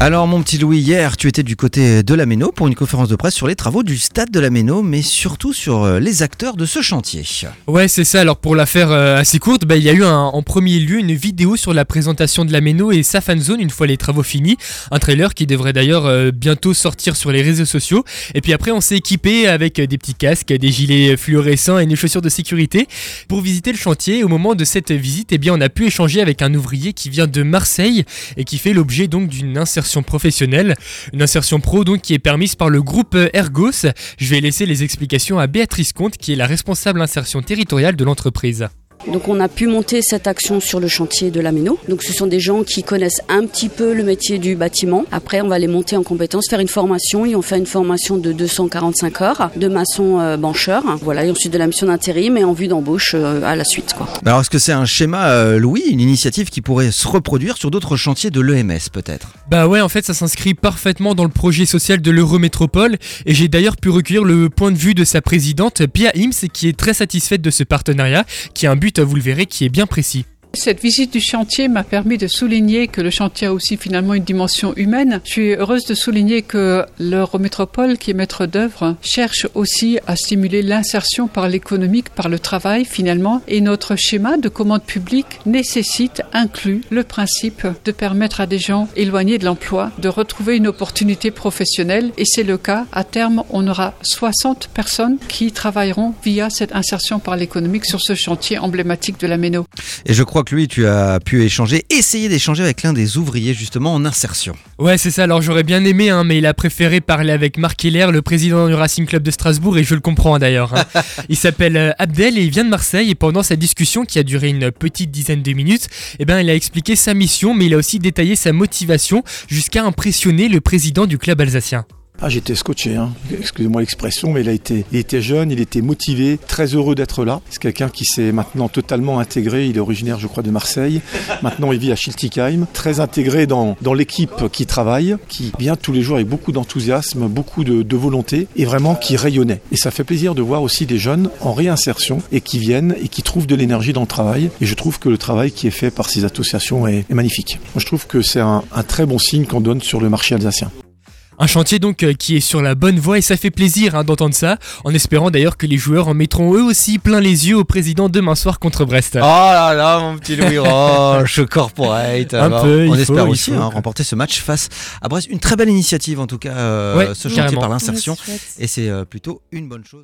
Alors mon petit Louis, hier tu étais du côté de la Méno pour une conférence de presse sur les travaux du stade de la Méno, mais surtout sur euh, les acteurs de ce chantier. Ouais c'est ça, alors pour la faire euh, assez courte, bah, il y a eu en premier lieu une vidéo sur la présentation de la Méno et sa fan zone une fois les travaux finis, un trailer qui devrait d'ailleurs euh, bientôt sortir sur les réseaux sociaux, et puis après on s'est équipé avec des petits casques, des gilets fluorescents et des chaussures de sécurité pour visiter le chantier. Au moment de cette visite, eh bien, on a pu échanger avec un ouvrier qui vient de Marseille et qui fait l'objet donc d'une insertion professionnelle, une insertion pro donc qui est permise par le groupe euh, Ergos. Je vais laisser les explications à Béatrice Comte qui est la responsable insertion territoriale de l'entreprise. Donc on a pu monter cette action sur le chantier de la Méno. Donc ce sont des gens qui connaissent un petit peu le métier du bâtiment. Après on va les monter en compétences, faire une formation. Ils ont fait une formation de 245 heures de maçon euh, bancheur. Voilà, et ensuite de la mission d'intérim et en vue d'embauche euh, à la suite. Quoi. Alors est-ce que c'est un schéma euh, Louis, une initiative qui pourrait se reproduire sur d'autres chantiers de l'EMS peut-être? Bah ouais, en fait, ça s'inscrit parfaitement dans le projet social de l'Eurométropole et j'ai d'ailleurs pu recueillir le point de vue de sa présidente, Pia Ims, qui est très satisfaite de ce partenariat, qui a un but, vous le verrez, qui est bien précis. Cette visite du chantier m'a permis de souligner que le chantier a aussi finalement une dimension humaine. Je suis heureuse de souligner que l'Eurométropole, qui est maître d'œuvre, cherche aussi à stimuler l'insertion par l'économique, par le travail finalement. Et notre schéma de commande publique nécessite, inclut le principe de permettre à des gens éloignés de l'emploi de retrouver une opportunité professionnelle. Et c'est le cas. À terme, on aura 60 personnes qui travailleront via cette insertion par l'économique sur ce chantier emblématique de la Méno. Et je crois lui, tu as pu échanger, essayer d'échanger avec l'un des ouvriers justement en insertion. Ouais, c'est ça, alors j'aurais bien aimé, hein, mais il a préféré parler avec Marc Heller, le président du Racing Club de Strasbourg, et je le comprends hein, d'ailleurs. hein. il s'appelle euh, Abdel et il vient de Marseille, et pendant sa discussion, qui a duré une petite dizaine de minutes, eh ben, il a expliqué sa mission, mais il a aussi détaillé sa motivation, jusqu'à impressionner le président du club alsacien. Ah, j'étais scotché, hein. excusez-moi l'expression, mais il, a été, il était jeune, il était motivé, très heureux d'être là. C'est quelqu'un qui s'est maintenant totalement intégré, il est originaire je crois de Marseille, maintenant il vit à Schiltigheim, très intégré dans, dans l'équipe qui travaille, qui vient tous les jours avec beaucoup d'enthousiasme, beaucoup de, volonté, et vraiment qui rayonnait. Et ça fait plaisir de voir aussi des jeunes en réinsertion, et qui viennent et qui trouvent de l'énergie dans le travail. Et je trouve que le travail qui est fait par ces associations est, magnifique. Je trouve que c'est un, un très bon signe qu'on donne sur le marché alsacien. Un chantier donc euh, qui est sur la bonne voie et ça fait plaisir hein, d'entendre ça, en espérant d'ailleurs que les joueurs en mettront eux aussi plein les yeux au président demain soir contre Brest. Oh là là, mon petit Louis Roche, corporate. Un Alors, peu, on il espère faut, il aussi faut. hein, remporter ce match face à Brest. Une très belle initiative en tout cas, euh, Ouais, ce chantier carrément. par l'insertion. Et c'est euh, plutôt une bonne chose.